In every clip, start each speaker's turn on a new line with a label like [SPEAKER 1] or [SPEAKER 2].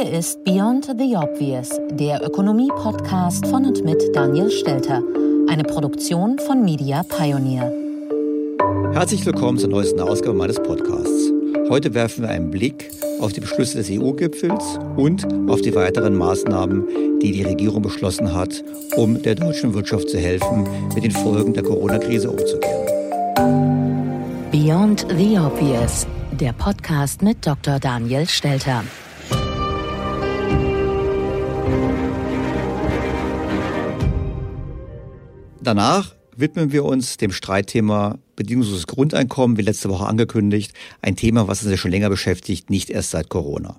[SPEAKER 1] Hier ist Beyond the Obvious, der Ökonomie-Podcast von und mit Daniel Stelter, eine Produktion von Media Pioneer.
[SPEAKER 2] Herzlich willkommen zur neuesten Ausgabe meines Podcasts. Heute werfen wir einen Blick auf die Beschlüsse des EU-Gipfels und auf die weiteren Maßnahmen, die die Regierung beschlossen hat, um der deutschen Wirtschaft zu helfen, mit den Folgen der Corona-Krise umzugehen.
[SPEAKER 1] Beyond the Obvious, der Podcast mit Dr. Daniel Stelter.
[SPEAKER 2] Danach widmen wir uns dem Streitthema bedingungsloses Grundeinkommen, wie letzte Woche angekündigt, ein Thema, was uns ja schon länger beschäftigt, nicht erst seit Corona.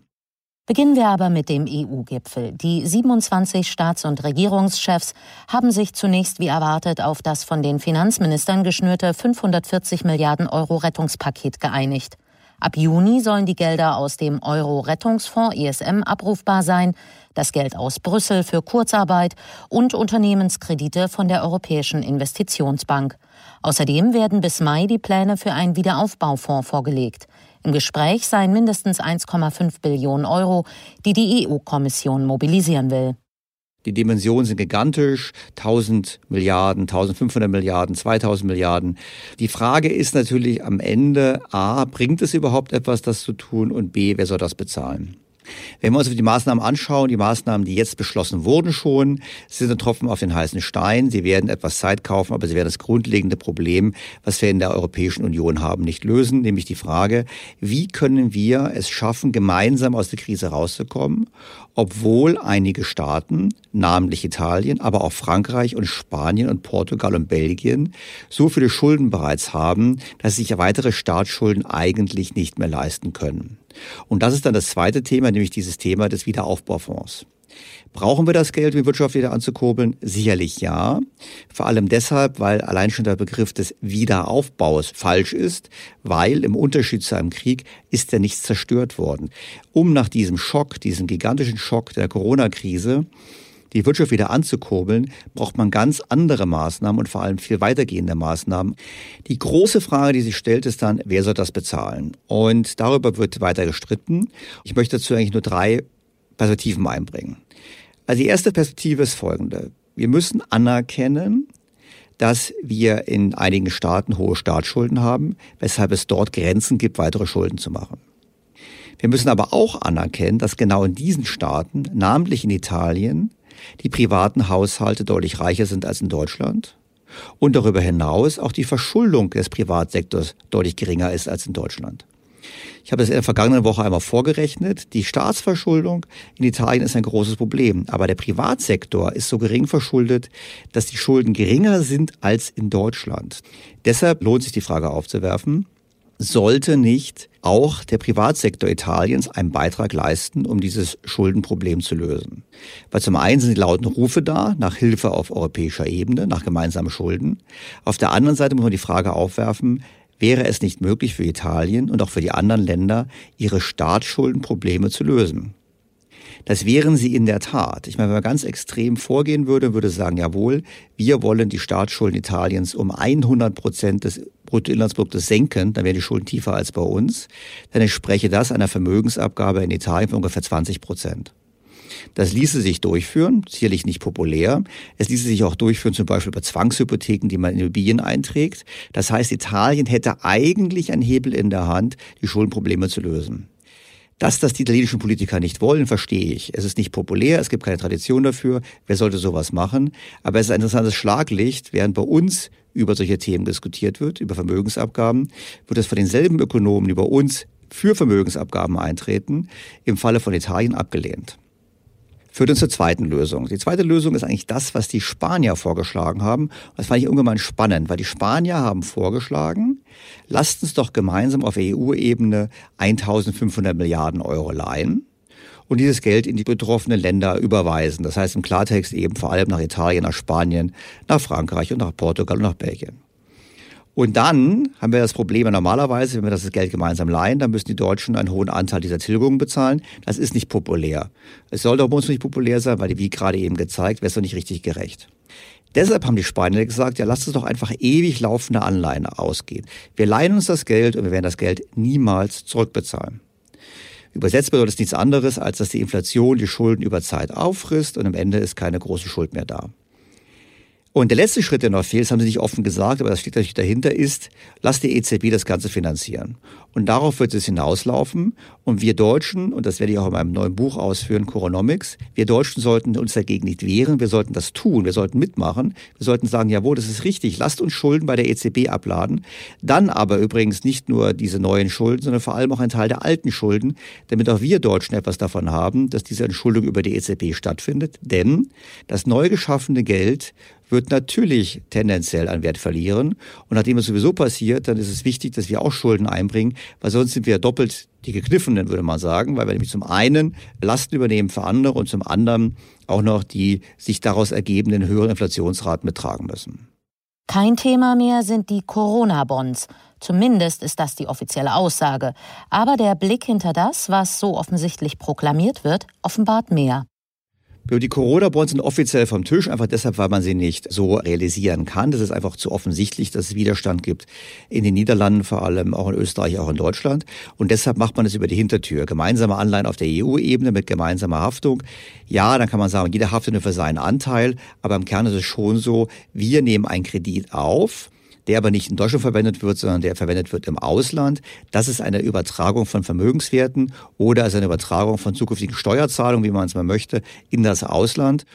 [SPEAKER 1] Beginnen wir aber mit dem EU-Gipfel. Die 27 Staats- und Regierungschefs haben sich zunächst wie erwartet auf das von den Finanzministern geschnürte 540 Milliarden Euro Rettungspaket geeinigt. Ab Juni sollen die Gelder aus dem Euro-Rettungsfonds ESM abrufbar sein, das Geld aus Brüssel für Kurzarbeit und Unternehmenskredite von der Europäischen Investitionsbank. Außerdem werden bis Mai die Pläne für einen Wiederaufbaufonds vorgelegt. Im Gespräch seien mindestens 1,5 Billionen Euro, die die EU-Kommission mobilisieren will.
[SPEAKER 2] Die Dimensionen sind gigantisch, 1000 Milliarden, 1500 Milliarden, 2000 Milliarden. Die Frage ist natürlich am Ende, a, bringt es überhaupt etwas, das zu tun und b, wer soll das bezahlen? Wenn wir uns die Maßnahmen anschauen, die Maßnahmen, die jetzt beschlossen wurden schon, sind ein Tropfen auf den heißen Stein. Sie werden etwas Zeit kaufen, aber sie werden das grundlegende Problem, was wir in der Europäischen Union haben, nicht lösen, nämlich die Frage, wie können wir es schaffen, gemeinsam aus der Krise rauszukommen, obwohl einige Staaten, namentlich Italien, aber auch Frankreich und Spanien und Portugal und Belgien, so viele Schulden bereits haben, dass sich weitere Staatsschulden eigentlich nicht mehr leisten können. Und das ist dann das zweite Thema, nämlich dieses Thema des Wiederaufbaufonds. Brauchen wir das Geld, um die Wirtschaft wieder anzukurbeln? Sicherlich ja. Vor allem deshalb, weil allein schon der Begriff des Wiederaufbaus falsch ist, weil im Unterschied zu einem Krieg ist ja nichts zerstört worden. Um nach diesem Schock, diesem gigantischen Schock der Corona-Krise, die Wirtschaft wieder anzukurbeln, braucht man ganz andere Maßnahmen und vor allem viel weitergehende Maßnahmen. Die große Frage, die sich stellt, ist dann, wer soll das bezahlen? Und darüber wird weiter gestritten. Ich möchte dazu eigentlich nur drei Perspektiven einbringen. Also die erste Perspektive ist folgende. Wir müssen anerkennen, dass wir in einigen Staaten hohe Staatsschulden haben, weshalb es dort Grenzen gibt, weitere Schulden zu machen. Wir müssen aber auch anerkennen, dass genau in diesen Staaten, namentlich in Italien, die privaten Haushalte deutlich reicher sind als in Deutschland und darüber hinaus auch die Verschuldung des Privatsektors deutlich geringer ist als in Deutschland. Ich habe das in der vergangenen Woche einmal vorgerechnet. Die Staatsverschuldung in Italien ist ein großes Problem. Aber der Privatsektor ist so gering verschuldet, dass die Schulden geringer sind als in Deutschland. Deshalb lohnt sich die Frage aufzuwerfen, sollte nicht auch der Privatsektor Italiens einen Beitrag leisten, um dieses Schuldenproblem zu lösen. Weil zum einen sind die lauten Rufe da nach Hilfe auf europäischer Ebene, nach gemeinsamen Schulden. Auf der anderen Seite muss man die Frage aufwerfen, wäre es nicht möglich für Italien und auch für die anderen Länder, ihre Staatsschuldenprobleme zu lösen. Das wären sie in der Tat. Ich meine, wenn man ganz extrem vorgehen würde, würde sagen, jawohl, wir wollen die Staatsschulden Italiens um 100 Prozent des Bruttoinlandsproduktes senken, dann wären die Schulden tiefer als bei uns. Dann entspreche das einer Vermögensabgabe in Italien von ungefähr 20 Prozent. Das ließe sich durchführen, sicherlich nicht populär. Es ließe sich auch durchführen, zum Beispiel über Zwangshypotheken, die man in Immobilien einträgt. Das heißt, Italien hätte eigentlich einen Hebel in der Hand, die Schuldenprobleme zu lösen. Dass das die italienischen Politiker nicht wollen, verstehe ich. Es ist nicht populär, es gibt keine Tradition dafür. Wer sollte sowas machen? Aber es ist ein interessantes Schlaglicht, während bei uns über solche Themen diskutiert wird, über Vermögensabgaben, wird es von denselben Ökonomen, die bei uns für Vermögensabgaben eintreten, im Falle von Italien abgelehnt führt uns zur zweiten Lösung. Die zweite Lösung ist eigentlich das, was die Spanier vorgeschlagen haben. Das fand ich ungemein spannend, weil die Spanier haben vorgeschlagen, lasst uns doch gemeinsam auf EU-Ebene 1500 Milliarden Euro leihen und dieses Geld in die betroffenen Länder überweisen. Das heißt im Klartext eben vor allem nach Italien, nach Spanien, nach Frankreich und nach Portugal und nach Belgien. Und dann haben wir das Problem normalerweise, wenn wir das Geld gemeinsam leihen, dann müssen die Deutschen einen hohen Anteil dieser Tilgungen bezahlen. Das ist nicht populär. Es soll doch bei uns nicht populär sein, weil, wie gerade eben gezeigt, wäre es doch nicht richtig gerecht. Deshalb haben die Spanier gesagt, ja, lasst uns doch einfach ewig laufende Anleihen ausgehen. Wir leihen uns das Geld und wir werden das Geld niemals zurückbezahlen. Übersetzt bedeutet das nichts anderes, als dass die Inflation die Schulden über Zeit auffrisst und am Ende ist keine große Schuld mehr da. Und der letzte Schritt, der noch fehlt, das haben Sie nicht offen gesagt, aber das steht natürlich dahinter, ist, lass die EZB das Ganze finanzieren. Und darauf wird es hinauslaufen. Und wir Deutschen, und das werde ich auch in meinem neuen Buch ausführen, Coronomics, wir Deutschen sollten uns dagegen nicht wehren, wir sollten das tun, wir sollten mitmachen, wir sollten sagen, jawohl, das ist richtig, lasst uns Schulden bei der EZB abladen. Dann aber übrigens nicht nur diese neuen Schulden, sondern vor allem auch ein Teil der alten Schulden, damit auch wir Deutschen etwas davon haben, dass diese Entschuldung über die EZB stattfindet. Denn das neu geschaffene Geld wird natürlich tendenziell an Wert verlieren. Und nachdem es sowieso passiert, dann ist es wichtig, dass wir auch Schulden einbringen, weil sonst sind wir doppelt die Gekniffenen, würde man sagen, weil wir nämlich zum einen Lasten übernehmen für andere und zum anderen auch noch die sich daraus ergebenden höheren Inflationsraten betragen müssen.
[SPEAKER 1] Kein Thema mehr sind die Corona-Bonds. Zumindest ist das die offizielle Aussage. Aber der Blick hinter das, was so offensichtlich proklamiert wird, offenbart mehr.
[SPEAKER 2] Die Corona-Bonds sind offiziell vom Tisch, einfach deshalb, weil man sie nicht so realisieren kann. Das ist einfach zu offensichtlich, dass es Widerstand gibt in den Niederlanden, vor allem auch in Österreich, auch in Deutschland. Und deshalb macht man es über die Hintertür. Gemeinsame Anleihen auf der EU-Ebene mit gemeinsamer Haftung. Ja, dann kann man sagen, jeder haftet nur für seinen Anteil. Aber im Kern ist es schon so, wir nehmen einen Kredit auf der aber nicht in Deutschland verwendet wird, sondern der verwendet wird im Ausland. Das ist eine Übertragung von Vermögenswerten oder ist eine Übertragung von zukünftigen Steuerzahlungen, wie man es mal möchte, in das Ausland.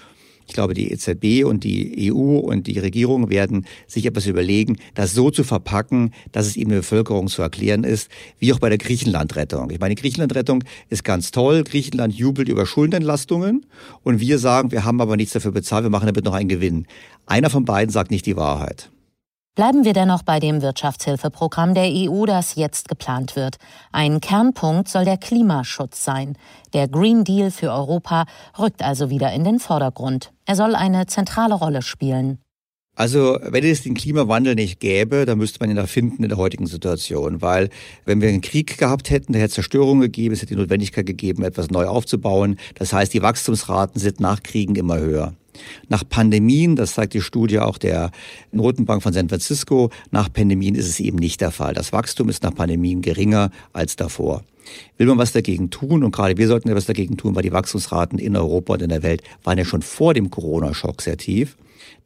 [SPEAKER 2] Ich glaube, die EZB und die EU und die Regierung werden sich etwas überlegen, das so zu verpacken, dass es eben der Bevölkerung zu erklären ist, wie auch bei der Griechenlandrettung. Ich meine, die Griechenlandrettung ist ganz toll. Griechenland jubelt über Schuldenentlastungen und wir sagen, wir haben aber nichts dafür bezahlt, wir machen damit noch einen Gewinn. Einer von beiden sagt nicht die Wahrheit.
[SPEAKER 1] Bleiben wir dennoch bei dem Wirtschaftshilfeprogramm der EU, das jetzt geplant wird. Ein Kernpunkt soll der Klimaschutz sein. Der Green Deal für Europa rückt also wieder in den Vordergrund. Er soll eine zentrale Rolle spielen.
[SPEAKER 2] Also, wenn es den Klimawandel nicht gäbe, dann müsste man ihn erfinden in der heutigen Situation. Weil, wenn wir einen Krieg gehabt hätten, der hätte Zerstörung gegeben, es hätte die Notwendigkeit gegeben, etwas neu aufzubauen. Das heißt, die Wachstumsraten sind nach Kriegen immer höher. Nach Pandemien, das zeigt die Studie auch der Notenbank von San Francisco, nach Pandemien ist es eben nicht der Fall. Das Wachstum ist nach Pandemien geringer als davor. Will man was dagegen tun? Und gerade wir sollten etwas dagegen tun, weil die Wachstumsraten in Europa und in der Welt waren ja schon vor dem Corona-Schock sehr tief.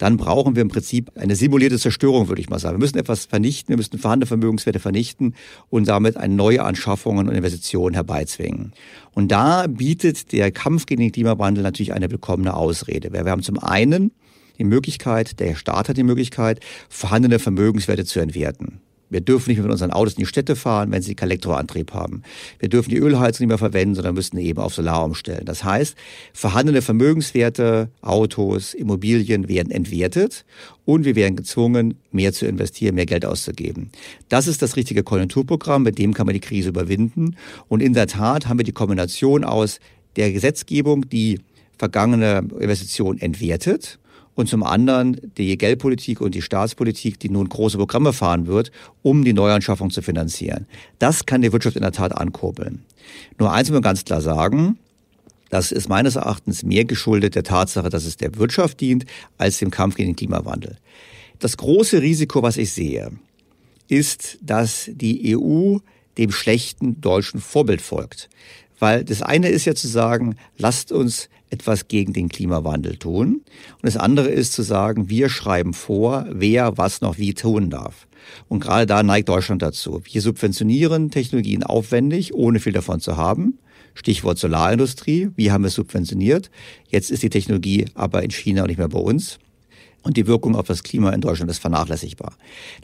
[SPEAKER 2] Dann brauchen wir im Prinzip eine simulierte Zerstörung, würde ich mal sagen. Wir müssen etwas vernichten, wir müssen vorhandene Vermögenswerte vernichten und damit eine neue Anschaffungen und Investitionen herbeizwingen. Und da bietet der Kampf gegen den Klimawandel natürlich eine willkommene Ausrede. Wir haben zum einen die Möglichkeit, der Staat hat die Möglichkeit, vorhandene Vermögenswerte zu entwerten. Wir dürfen nicht mehr mit unseren Autos in die Städte fahren, wenn sie keinen Elektroantrieb haben. Wir dürfen die Ölheizung nicht mehr verwenden, sondern müssen eben auf Solar umstellen. Das heißt, vorhandene Vermögenswerte, Autos, Immobilien werden entwertet und wir werden gezwungen, mehr zu investieren, mehr Geld auszugeben. Das ist das richtige Konjunkturprogramm, mit dem kann man die Krise überwinden. Und in der Tat haben wir die Kombination aus der Gesetzgebung, die vergangene Investitionen entwertet und zum anderen die Geldpolitik und die Staatspolitik, die nun große Programme fahren wird, um die Neuanschaffung zu finanzieren. Das kann die Wirtschaft in der Tat ankurbeln. Nur eins muss man ganz klar sagen, das ist meines Erachtens mehr geschuldet der Tatsache, dass es der Wirtschaft dient, als dem Kampf gegen den Klimawandel. Das große Risiko, was ich sehe, ist, dass die EU dem schlechten deutschen Vorbild folgt. Weil das eine ist ja zu sagen, lasst uns etwas gegen den Klimawandel tun. Und das andere ist zu sagen, wir schreiben vor, wer was noch wie tun darf. Und gerade da neigt Deutschland dazu. Wir subventionieren Technologien aufwendig, ohne viel davon zu haben. Stichwort Solarindustrie. Wie haben wir es subventioniert? Jetzt ist die Technologie aber in China und nicht mehr bei uns und die Wirkung auf das Klima in Deutschland ist vernachlässigbar.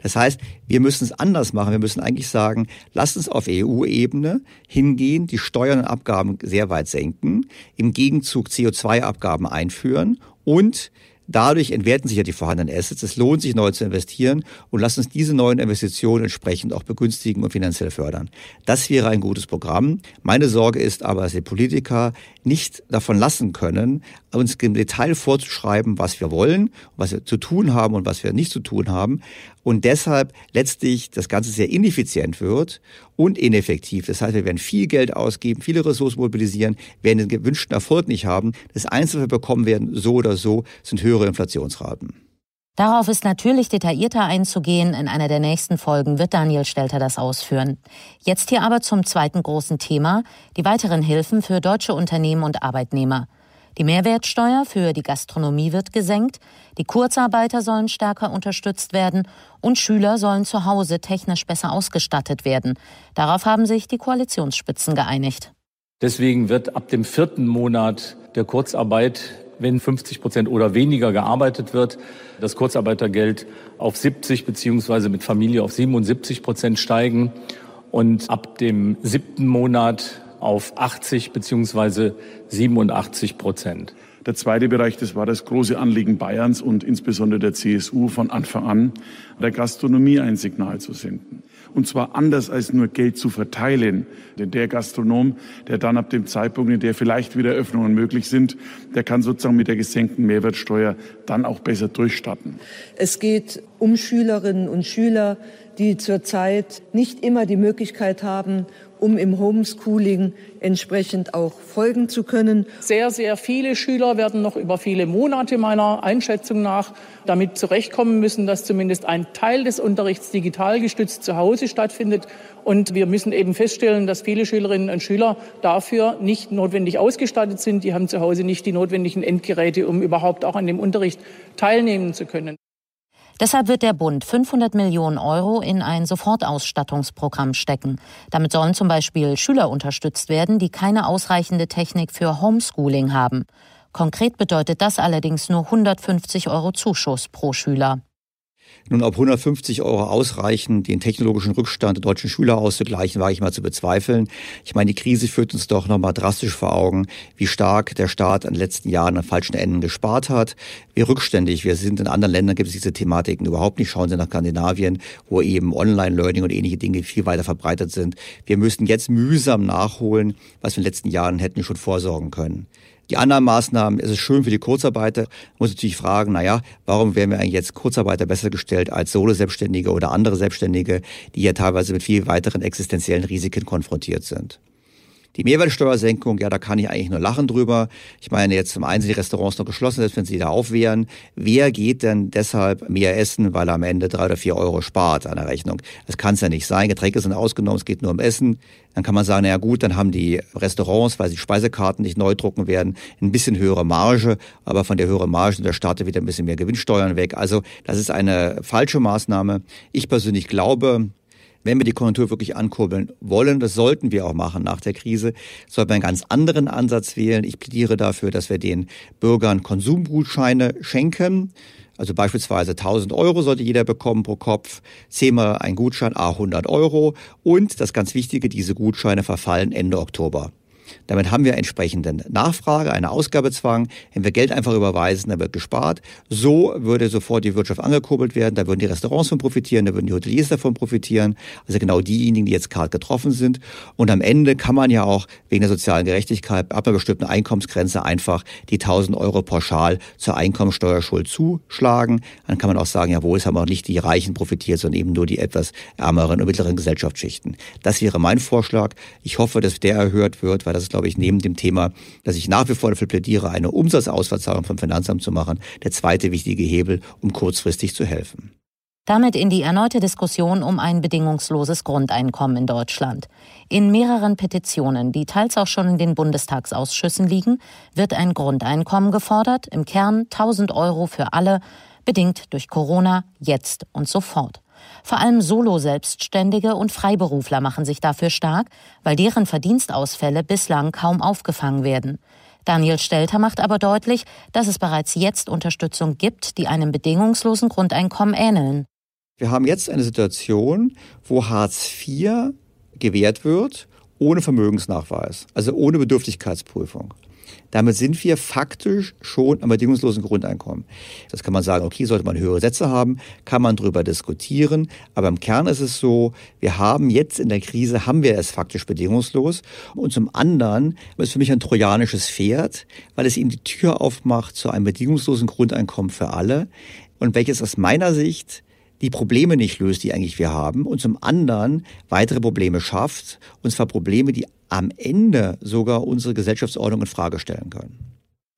[SPEAKER 2] Das heißt, wir müssen es anders machen. Wir müssen eigentlich sagen, lasst uns auf EU-Ebene hingehen, die Steuern und Abgaben sehr weit senken, im Gegenzug CO2-Abgaben einführen und Dadurch entwerten sich ja die vorhandenen Assets. Es lohnt sich, neu zu investieren und lasst uns diese neuen Investitionen entsprechend auch begünstigen und finanziell fördern. Das wäre ein gutes Programm. Meine Sorge ist aber, dass die Politiker nicht davon lassen können, uns im Detail vorzuschreiben, was wir wollen, was wir zu tun haben und was wir nicht zu tun haben. Und deshalb letztlich das Ganze sehr ineffizient wird und ineffektiv. Das heißt, wir werden viel Geld ausgeben, viele Ressourcen mobilisieren, werden den gewünschten Erfolg nicht haben. Das Einzige, was wir bekommen werden, so oder so, sind höhere Inflationsraten.
[SPEAKER 1] Darauf ist natürlich detaillierter einzugehen. In einer der nächsten Folgen wird Daniel Stelter das ausführen. Jetzt hier aber zum zweiten großen Thema, die weiteren Hilfen für deutsche Unternehmen und Arbeitnehmer. Die Mehrwertsteuer für die Gastronomie wird gesenkt, die Kurzarbeiter sollen stärker unterstützt werden und Schüler sollen zu Hause technisch besser ausgestattet werden. Darauf haben sich die Koalitionsspitzen geeinigt.
[SPEAKER 3] Deswegen wird ab dem vierten Monat der Kurzarbeit wenn 50 Prozent oder weniger gearbeitet wird, das Kurzarbeitergeld auf 70 beziehungsweise mit Familie auf 77 Prozent steigen und ab dem siebten Monat auf 80 beziehungsweise 87 Prozent.
[SPEAKER 4] Der zweite Bereich, das war das große Anliegen Bayerns und insbesondere der CSU von Anfang an, der Gastronomie ein Signal zu senden. Und zwar anders als nur Geld zu verteilen. Denn der Gastronom, der dann ab dem Zeitpunkt, in der vielleicht wieder Öffnungen möglich sind, der kann sozusagen mit der gesenkten Mehrwertsteuer dann auch besser durchstatten.
[SPEAKER 5] Es geht um Schülerinnen und Schüler, die zurzeit nicht immer die Möglichkeit haben, um im Homeschooling entsprechend auch folgen zu können.
[SPEAKER 6] Sehr, sehr viele Schüler werden noch über viele Monate meiner Einschätzung nach damit zurechtkommen müssen, dass zumindest ein Teil des Unterrichts digital gestützt zu Hause stattfindet. Und wir müssen eben feststellen, dass viele Schülerinnen und Schüler dafür nicht notwendig ausgestattet sind. Die haben zu Hause nicht die notwendigen Endgeräte, um überhaupt auch an dem Unterricht teilnehmen zu können.
[SPEAKER 1] Deshalb wird der Bund 500 Millionen Euro in ein Sofortausstattungsprogramm stecken. Damit sollen zum Beispiel Schüler unterstützt werden, die keine ausreichende Technik für Homeschooling haben. Konkret bedeutet das allerdings nur 150 Euro Zuschuss pro Schüler.
[SPEAKER 2] Nun, ob 150 Euro ausreichen, den technologischen Rückstand der deutschen Schüler auszugleichen, wage ich mal zu bezweifeln. Ich meine, die Krise führt uns doch nochmal drastisch vor Augen, wie stark der Staat in den letzten Jahren an falschen Enden gespart hat, wie rückständig wir sind. In anderen Ländern gibt es diese Thematiken überhaupt nicht. Schauen Sie nach Skandinavien, wo eben Online-Learning und ähnliche Dinge viel weiter verbreitet sind. Wir müssen jetzt mühsam nachholen, was wir in den letzten Jahren hätten schon vorsorgen können. Die anderen Maßnahmen, es ist schön für die Kurzarbeiter, muss natürlich fragen, naja, warum wären wir eigentlich jetzt Kurzarbeiter besser gestellt als Solo-Selbstständige oder andere Selbstständige, die ja teilweise mit viel weiteren existenziellen Risiken konfrontiert sind. Die Mehrwertsteuersenkung, ja, da kann ich eigentlich nur lachen drüber. Ich meine, jetzt zum einen sind die Restaurants noch geschlossen, selbst wenn sie da aufwehren. Wer geht denn deshalb mehr essen, weil er am Ende drei oder vier Euro spart an der Rechnung? Das kann es ja nicht sein. Getränke sind ausgenommen, es geht nur um Essen. Dann kann man sagen, na ja gut, dann haben die Restaurants, weil sie Speisekarten nicht neu drucken werden, ein bisschen höhere Marge, aber von der höheren Marge der Staat wieder ein bisschen mehr Gewinnsteuern weg. Also das ist eine falsche Maßnahme. Ich persönlich glaube, wenn wir die Konjunktur wirklich ankurbeln wollen, das sollten wir auch machen nach der Krise, sollten wir einen ganz anderen Ansatz wählen. Ich plädiere dafür, dass wir den Bürgern Konsumgutscheine schenken. Also beispielsweise 1000 Euro sollte jeder bekommen pro Kopf, zehnmal ein Gutschein, a 100 Euro. Und das ganz Wichtige, diese Gutscheine verfallen Ende Oktober. Damit haben wir entsprechenden Nachfrage, einen Ausgabezwang. Wenn wir Geld einfach überweisen, dann wird gespart. So würde sofort die Wirtschaft angekurbelt werden. Da würden die Restaurants von profitieren, da würden die Hoteliers davon profitieren. Also genau diejenigen, die jetzt gerade getroffen sind. Und am Ende kann man ja auch wegen der sozialen Gerechtigkeit ab einer bestimmten Einkommensgrenze einfach die 1000 Euro pauschal zur Einkommensteuerschuld zuschlagen. Dann kann man auch sagen, jawohl, es haben auch nicht die Reichen profitiert, sondern eben nur die etwas ärmeren und mittleren Gesellschaftsschichten. Das wäre mein Vorschlag. Ich hoffe, dass der erhört wird, weil das ist, glaube ich, neben dem Thema, dass ich nach wie vor dafür plädiere, eine Umsatzausverzahlung vom Finanzamt zu machen, der zweite wichtige Hebel, um kurzfristig zu helfen.
[SPEAKER 1] Damit in die erneute Diskussion um ein bedingungsloses Grundeinkommen in Deutschland. In mehreren Petitionen, die teils auch schon in den Bundestagsausschüssen liegen, wird ein Grundeinkommen gefordert, im Kern 1000 Euro für alle, bedingt durch Corona, jetzt und sofort. Vor allem Solo-Selbstständige und Freiberufler machen sich dafür stark, weil deren Verdienstausfälle bislang kaum aufgefangen werden. Daniel Stelter macht aber deutlich, dass es bereits jetzt Unterstützung gibt, die einem bedingungslosen Grundeinkommen ähneln.
[SPEAKER 2] Wir haben jetzt eine Situation, wo Hartz IV gewährt wird ohne Vermögensnachweis, also ohne Bedürftigkeitsprüfung. Damit sind wir faktisch schon am bedingungslosen Grundeinkommen. Das kann man sagen, okay, sollte man höhere Sätze haben, kann man drüber diskutieren. Aber im Kern ist es so, wir haben jetzt in der Krise, haben wir es faktisch bedingungslos. Und zum anderen ist für mich ein trojanisches Pferd, weil es eben die Tür aufmacht zu einem bedingungslosen Grundeinkommen für alle. Und welches aus meiner Sicht die Probleme nicht löst, die eigentlich wir haben, und zum anderen weitere Probleme schafft, und zwar Probleme, die am Ende sogar unsere Gesellschaftsordnung in Frage stellen können.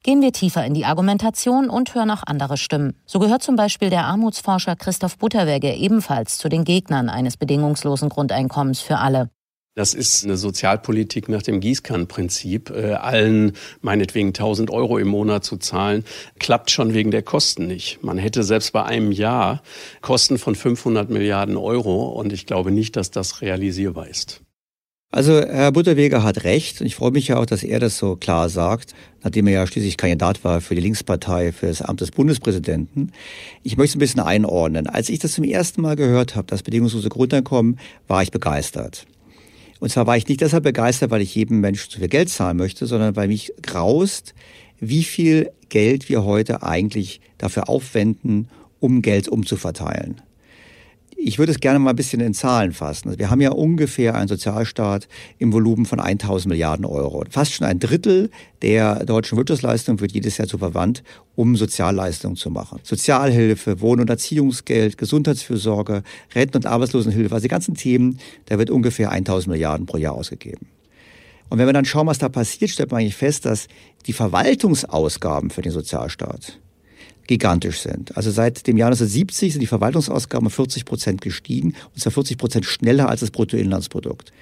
[SPEAKER 1] Gehen wir tiefer in die Argumentation und hören auch andere Stimmen. So gehört zum Beispiel der Armutsforscher Christoph Butterwegge ebenfalls zu den Gegnern eines bedingungslosen Grundeinkommens für alle.
[SPEAKER 7] Das ist eine Sozialpolitik nach dem Gießkannenprinzip. Äh, allen meinetwegen 1000 Euro im Monat zu zahlen, klappt schon wegen der Kosten nicht. Man hätte selbst bei einem Jahr Kosten von 500 Milliarden Euro und ich glaube nicht, dass das realisierbar ist.
[SPEAKER 2] Also Herr Butterweger hat recht und ich freue mich ja auch, dass er das so klar sagt, nachdem er ja schließlich Kandidat war für die Linkspartei für das Amt des Bundespräsidenten. Ich möchte es ein bisschen einordnen. Als ich das zum ersten Mal gehört habe, das bedingungslose Grundeinkommen, war ich begeistert. Und zwar war ich nicht deshalb begeistert, weil ich jedem Menschen zu viel Geld zahlen möchte, sondern weil mich graust, wie viel Geld wir heute eigentlich dafür aufwenden, um Geld umzuverteilen. Ich würde es gerne mal ein bisschen in Zahlen fassen. Also wir haben ja ungefähr einen Sozialstaat im Volumen von 1000 Milliarden Euro. Fast schon ein Drittel der deutschen Wirtschaftsleistung wird jedes Jahr zu verwandt, um Sozialleistungen zu machen. Sozialhilfe, Wohn- und Erziehungsgeld, Gesundheitsfürsorge, Renten- und Arbeitslosenhilfe, also die ganzen Themen, da wird ungefähr 1000 Milliarden pro Jahr ausgegeben. Und wenn wir dann schauen, was da passiert, stellt man eigentlich fest, dass die Verwaltungsausgaben für den Sozialstaat gigantisch sind. Also seit dem Jahr 1970 sind die Verwaltungsausgaben um 40 Prozent gestiegen, und zwar 40 Prozent schneller als das Bruttoinlandsprodukt.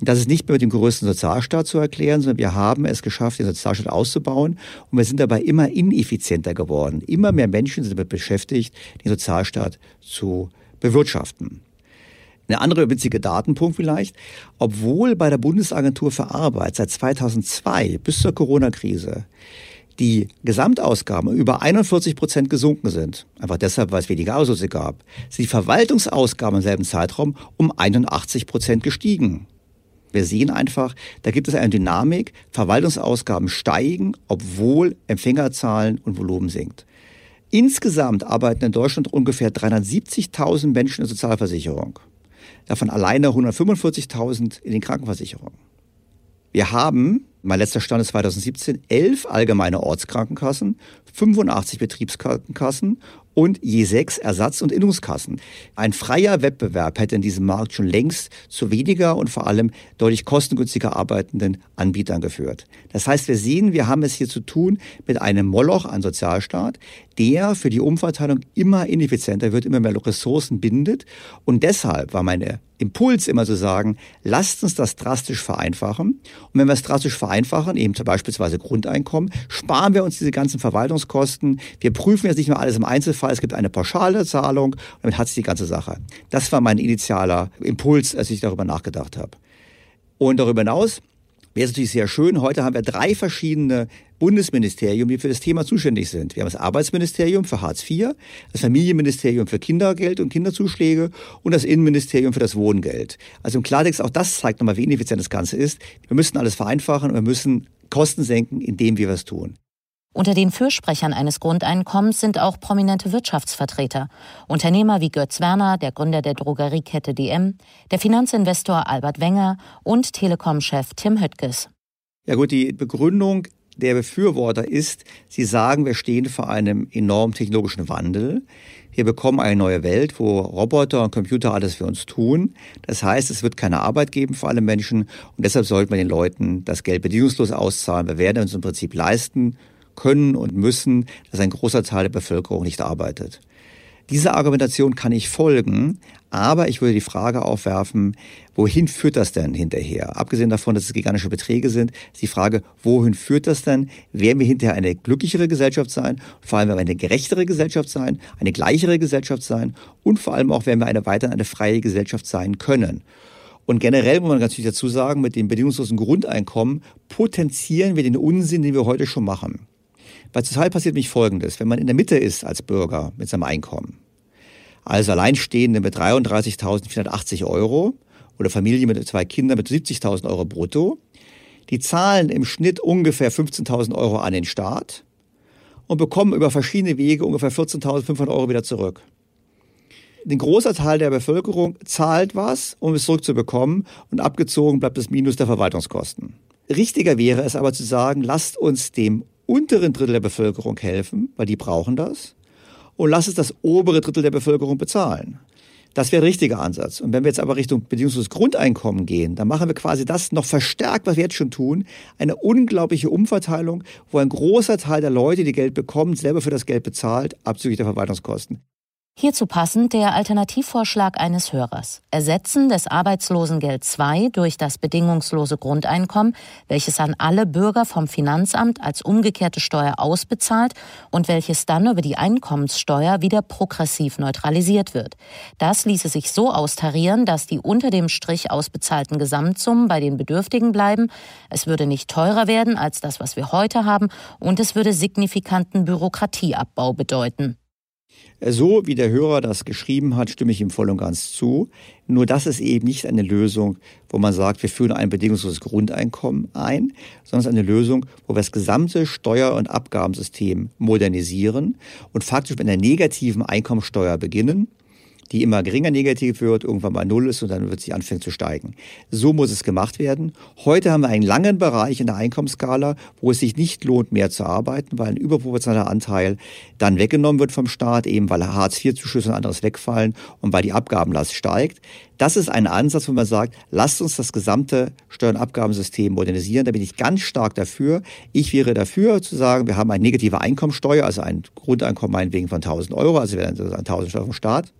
[SPEAKER 2] Das ist nicht mehr mit dem größten Sozialstaat zu erklären, sondern wir haben es geschafft, den Sozialstaat auszubauen und wir sind dabei immer ineffizienter geworden. Immer mehr Menschen sind damit beschäftigt, den Sozialstaat zu bewirtschaften. Eine andere witzige Datenpunkt vielleicht. Obwohl bei der Bundesagentur für Arbeit seit 2002 bis zur Corona-Krise die Gesamtausgaben über 41 Prozent gesunken sind, einfach deshalb, weil es weniger Auslöse gab, sind die Verwaltungsausgaben im selben Zeitraum um 81 Prozent gestiegen. Wir sehen einfach, da gibt es eine Dynamik, Verwaltungsausgaben steigen, obwohl Empfängerzahlen und Volumen sinkt. Insgesamt arbeiten in Deutschland ungefähr 370.000 Menschen in Sozialversicherung. Davon alleine 145.000 in den Krankenversicherungen. Wir haben, mein letzter Stand ist 2017, elf allgemeine Ortskrankenkassen, 85 Betriebskrankenkassen und je sechs Ersatz- und Innungskassen. Ein freier Wettbewerb hätte in diesem Markt schon längst zu weniger und vor allem deutlich kostengünstiger arbeitenden Anbietern geführt. Das heißt, wir sehen, wir haben es hier zu tun mit einem Moloch an Sozialstaat, der für die Umverteilung immer ineffizienter wird, immer mehr Ressourcen bindet. Und deshalb war meine Impuls immer zu sagen, lasst uns das drastisch vereinfachen. Und wenn wir es drastisch vereinfachen, eben zum beispielsweise Grundeinkommen, sparen wir uns diese ganzen Verwaltungskosten. Wir prüfen jetzt nicht mehr alles im Einzelfall. Es gibt eine pauschale Zahlung und damit hat sich die ganze Sache. Das war mein initialer Impuls, als ich darüber nachgedacht habe. Und darüber hinaus wäre es natürlich sehr schön. Heute haben wir drei verschiedene Bundesministerium, die für das Thema zuständig sind. Wir haben das Arbeitsministerium für Hartz IV, das Familienministerium für Kindergeld und Kinderzuschläge und das Innenministerium für das Wohngeld. Also im Klartext, auch das zeigt nochmal, wie ineffizient das Ganze ist. Wir müssen alles vereinfachen und wir müssen Kosten senken, indem wir was tun.
[SPEAKER 1] Unter den Fürsprechern eines Grundeinkommens sind auch prominente Wirtschaftsvertreter. Unternehmer wie Götz Werner, der Gründer der Drogeriekette DM, der Finanzinvestor Albert Wenger und Telekom-Chef Tim Höttges.
[SPEAKER 2] Ja gut, die Begründung der Befürworter ist, sie sagen, wir stehen vor einem enormen technologischen Wandel. Wir bekommen eine neue Welt, wo Roboter und Computer alles für uns tun. Das heißt, es wird keine Arbeit geben für alle Menschen und deshalb sollten wir den Leuten das Geld bedingungslos auszahlen. Wir werden uns im Prinzip leisten können und müssen, dass ein großer Teil der Bevölkerung nicht arbeitet. Dieser Argumentation kann ich folgen, aber ich würde die Frage aufwerfen, wohin führt das denn hinterher? Abgesehen davon, dass es gigantische Beträge sind, ist die Frage, wohin führt das denn? Werden wir hinterher eine glücklichere Gesellschaft sein? Vor allem werden wir eine gerechtere Gesellschaft sein, eine gleichere Gesellschaft sein und vor allem auch werden wir eine weiterhin eine freie Gesellschaft sein können. Und generell muss man natürlich dazu sagen, mit dem bedingungslosen Grundeinkommen potenzieren wir den Unsinn, den wir heute schon machen. Weil zurzeit passiert nämlich Folgendes. Wenn man in der Mitte ist als Bürger mit seinem Einkommen, also Alleinstehende mit 33.480 Euro oder Familie mit zwei Kindern mit 70.000 Euro brutto, die zahlen im Schnitt ungefähr 15.000 Euro an den Staat und bekommen über verschiedene Wege ungefähr 14.500 Euro wieder zurück. Ein großer Teil der Bevölkerung zahlt was, um es zurückzubekommen und abgezogen bleibt das Minus der Verwaltungskosten. Richtiger wäre es aber zu sagen, lasst uns dem unteren Drittel der Bevölkerung helfen, weil die brauchen das, und lass es das obere Drittel der Bevölkerung bezahlen. Das wäre der richtige Ansatz. Und wenn wir jetzt aber Richtung bedingungsloses Grundeinkommen gehen, dann machen wir quasi das noch verstärkt, was wir jetzt schon tun. Eine unglaubliche Umverteilung, wo ein großer Teil der Leute, die Geld bekommen, selber für das Geld bezahlt, abzüglich der Verwaltungskosten.
[SPEAKER 1] Hierzu passend der Alternativvorschlag eines Hörers. Ersetzen des Arbeitslosengeld II durch das bedingungslose Grundeinkommen, welches an alle Bürger vom Finanzamt als umgekehrte Steuer ausbezahlt und welches dann über die Einkommenssteuer wieder progressiv neutralisiert wird. Das ließe sich so austarieren, dass die unter dem Strich ausbezahlten Gesamtsummen bei den Bedürftigen bleiben. Es würde nicht teurer werden als das, was wir heute haben und es würde signifikanten Bürokratieabbau bedeuten.
[SPEAKER 2] So wie der Hörer das geschrieben hat, stimme ich ihm voll und ganz zu. Nur das ist eben nicht eine Lösung, wo man sagt, wir führen ein bedingungsloses Grundeinkommen ein, sondern es ist eine Lösung, wo wir das gesamte Steuer- und Abgabensystem modernisieren und faktisch mit einer negativen Einkommensteuer beginnen die immer geringer negativ wird, irgendwann mal null ist und dann wird sie anfangen zu steigen. So muss es gemacht werden. Heute haben wir einen langen Bereich in der Einkommensskala, wo es sich nicht lohnt, mehr zu arbeiten, weil ein überproportionaler Anteil dann weggenommen wird vom Staat, eben weil Hartz-IV-Zuschüsse und anderes wegfallen und weil die Abgabenlast steigt. Das ist ein Ansatz, wo man sagt, lasst uns das gesamte Steuer- und Abgabensystem modernisieren. Da bin ich ganz stark dafür. Ich wäre dafür zu sagen, wir haben eine negative Einkommensteuer, also ein Grundeinkommen meinetwegen von 1000 Euro, also wäre dann 1000 Steuer vom Staat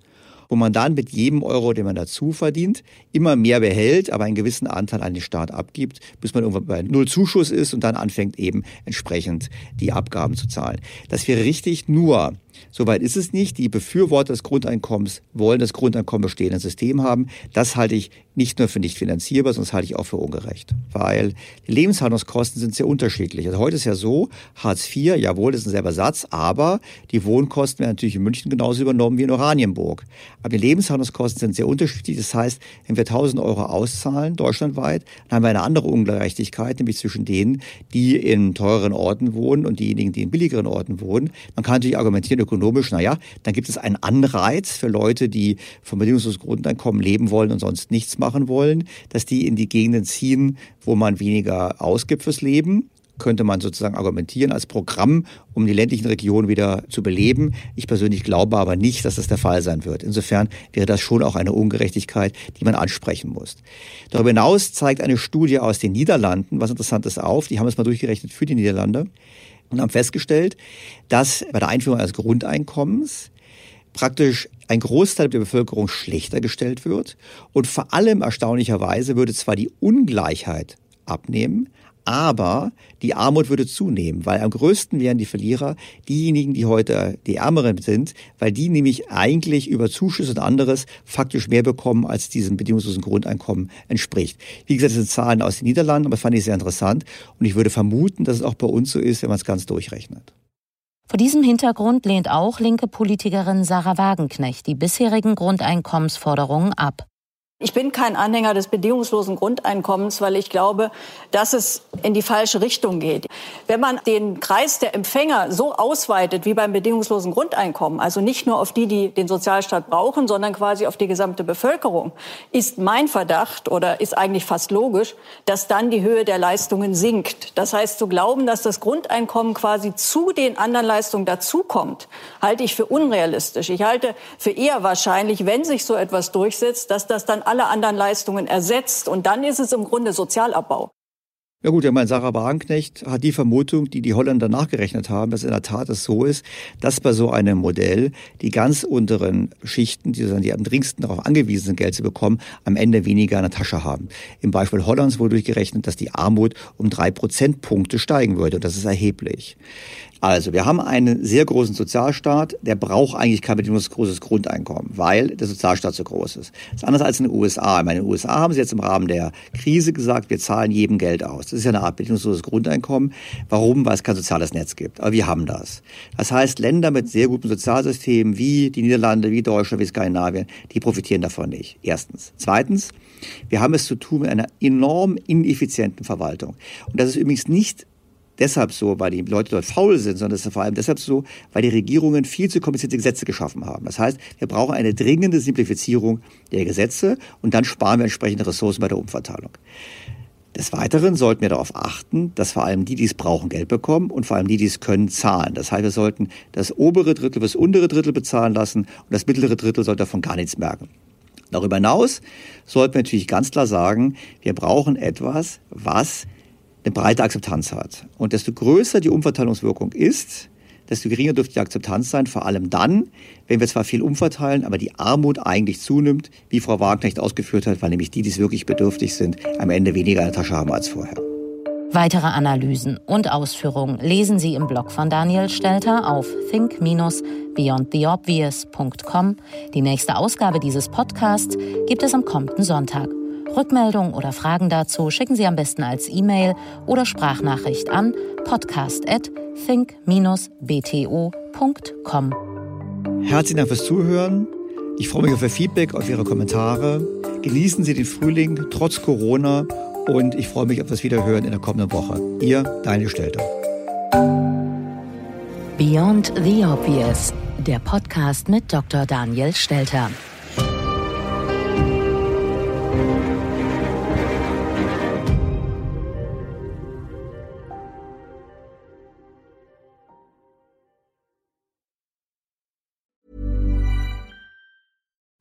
[SPEAKER 2] wo man dann mit jedem Euro, den man dazu verdient, immer mehr behält, aber einen gewissen Anteil an den Staat abgibt, bis man irgendwann bei Null Zuschuss ist und dann anfängt eben entsprechend die Abgaben zu zahlen. Das wäre richtig, nur Soweit ist es nicht. Die Befürworter des Grundeinkommens wollen das Grundeinkommen bestehende System haben. Das halte ich nicht nur für nicht finanzierbar, sondern das halte ich auch für ungerecht. Weil die Lebenshaltungskosten sind sehr unterschiedlich. Also heute ist ja so, Hartz IV, jawohl, das ist ein selber Satz, aber die Wohnkosten werden natürlich in München genauso übernommen wie in Oranienburg. Aber die Lebenshaltungskosten sind sehr unterschiedlich. Das heißt, wenn wir 1000 Euro auszahlen, deutschlandweit, dann haben wir eine andere Ungerechtigkeit, nämlich zwischen denen, die in teureren Orten wohnen und diejenigen, die in billigeren Orten wohnen. Man kann natürlich argumentieren, ökonomisch, naja, dann gibt es einen Anreiz für Leute, die vom bedingungslosen Grundeinkommen leben wollen und sonst nichts machen wollen, dass die in die Gegenden ziehen, wo man weniger ausgibt fürs Leben könnte man sozusagen argumentieren als Programm, um die ländlichen Regionen wieder zu beleben. Ich persönlich glaube aber nicht, dass das der Fall sein wird. Insofern wäre das schon auch eine Ungerechtigkeit, die man ansprechen muss. Darüber hinaus zeigt eine Studie aus den Niederlanden was Interessantes auf. Die haben es mal durchgerechnet für die Niederlande und haben festgestellt, dass bei der Einführung eines Grundeinkommens praktisch ein Großteil der Bevölkerung schlechter gestellt wird. Und vor allem erstaunlicherweise würde zwar die Ungleichheit abnehmen, aber die Armut würde zunehmen, weil am größten wären die Verlierer diejenigen, die heute die Ärmeren sind, weil die nämlich eigentlich über Zuschüsse und anderes faktisch mehr bekommen, als diesem bedingungslosen Grundeinkommen entspricht. Wie gesagt, das sind Zahlen aus den Niederlanden, aber das fand ich sehr interessant und ich würde vermuten, dass es auch bei uns so ist, wenn man es ganz durchrechnet.
[SPEAKER 1] Vor diesem Hintergrund lehnt auch linke Politikerin Sarah Wagenknecht die bisherigen Grundeinkommensforderungen ab.
[SPEAKER 8] Ich bin kein Anhänger des bedingungslosen Grundeinkommens, weil ich glaube, dass es in die falsche Richtung geht. Wenn man den Kreis der Empfänger so ausweitet wie beim bedingungslosen Grundeinkommen, also nicht nur auf die, die den Sozialstaat brauchen, sondern quasi auf die gesamte Bevölkerung, ist mein Verdacht oder ist eigentlich fast logisch, dass dann die Höhe der Leistungen sinkt. Das heißt, zu glauben, dass das Grundeinkommen quasi zu den anderen Leistungen dazukommt, halte ich für unrealistisch. Ich halte für eher wahrscheinlich, wenn sich so etwas durchsetzt, dass das dann alle anderen Leistungen ersetzt. Und dann ist es im Grunde Sozialabbau.
[SPEAKER 2] Ja gut, ich meine, Sarah Wagenknecht hat die Vermutung, die die Holländer nachgerechnet haben, dass in der Tat es so ist, dass bei so einem Modell die ganz unteren Schichten, die, die am dringendsten darauf angewiesen sind, Geld zu bekommen, am Ende weniger in der Tasche haben. Im Beispiel Hollands wurde durchgerechnet, dass die Armut um drei Prozentpunkte steigen würde. Und das ist erheblich. Also, wir haben einen sehr großen Sozialstaat, der braucht eigentlich kein bedingungsloses Grundeinkommen, weil der Sozialstaat so groß ist. Das ist anders als in den USA. Ich meine, in den USA haben sie jetzt im Rahmen der Krise gesagt, wir zahlen jedem Geld aus. Das ist ja eine Art bedingungsloses Grundeinkommen. Warum? Weil es kein soziales Netz gibt. Aber wir haben das. Das heißt, Länder mit sehr gutem Sozialsystemen wie die Niederlande, wie Deutschland, wie Skandinavien, die profitieren davon nicht. Erstens. Zweitens, wir haben es zu tun mit einer enorm ineffizienten Verwaltung. Und das ist übrigens nicht deshalb so, weil die Leute dort faul sind, sondern es ist vor allem deshalb so, weil die Regierungen viel zu komplizierte Gesetze geschaffen haben. Das heißt, wir brauchen eine dringende Simplifizierung der Gesetze und dann sparen wir entsprechende Ressourcen bei der Umverteilung. Des Weiteren sollten wir darauf achten, dass vor allem die, die es brauchen, Geld bekommen und vor allem die, die es können, zahlen. Das heißt, wir sollten das obere Drittel bis untere Drittel bezahlen lassen und das mittlere Drittel sollte davon gar nichts merken. Darüber hinaus sollten wir natürlich ganz klar sagen, wir brauchen etwas, was eine breite Akzeptanz hat. Und desto größer die Umverteilungswirkung ist, desto geringer dürfte die Akzeptanz sein, vor allem dann, wenn wir zwar viel umverteilen, aber die Armut eigentlich zunimmt, wie Frau Wagenknecht ausgeführt hat, weil nämlich die, die es wirklich bedürftig sind, am Ende weniger in der Tasche haben als vorher.
[SPEAKER 1] Weitere Analysen und Ausführungen lesen Sie im Blog von Daniel Stelter auf think-beyondtheobvious.com. Die nächste Ausgabe dieses Podcasts gibt es am kommenden Sonntag. Rückmeldungen oder Fragen dazu schicken Sie am besten als E-Mail oder Sprachnachricht an podcast.think-bto.com.
[SPEAKER 2] Herzlichen Dank fürs Zuhören. Ich freue mich auf Ihr Feedback, auf Ihre Kommentare. Genießen Sie den Frühling trotz Corona und ich freue mich auf das Wiederhören in der kommenden Woche. Ihr, Deine Stelter.
[SPEAKER 1] Beyond the Obvious, der Podcast mit Dr. Daniel Stelter.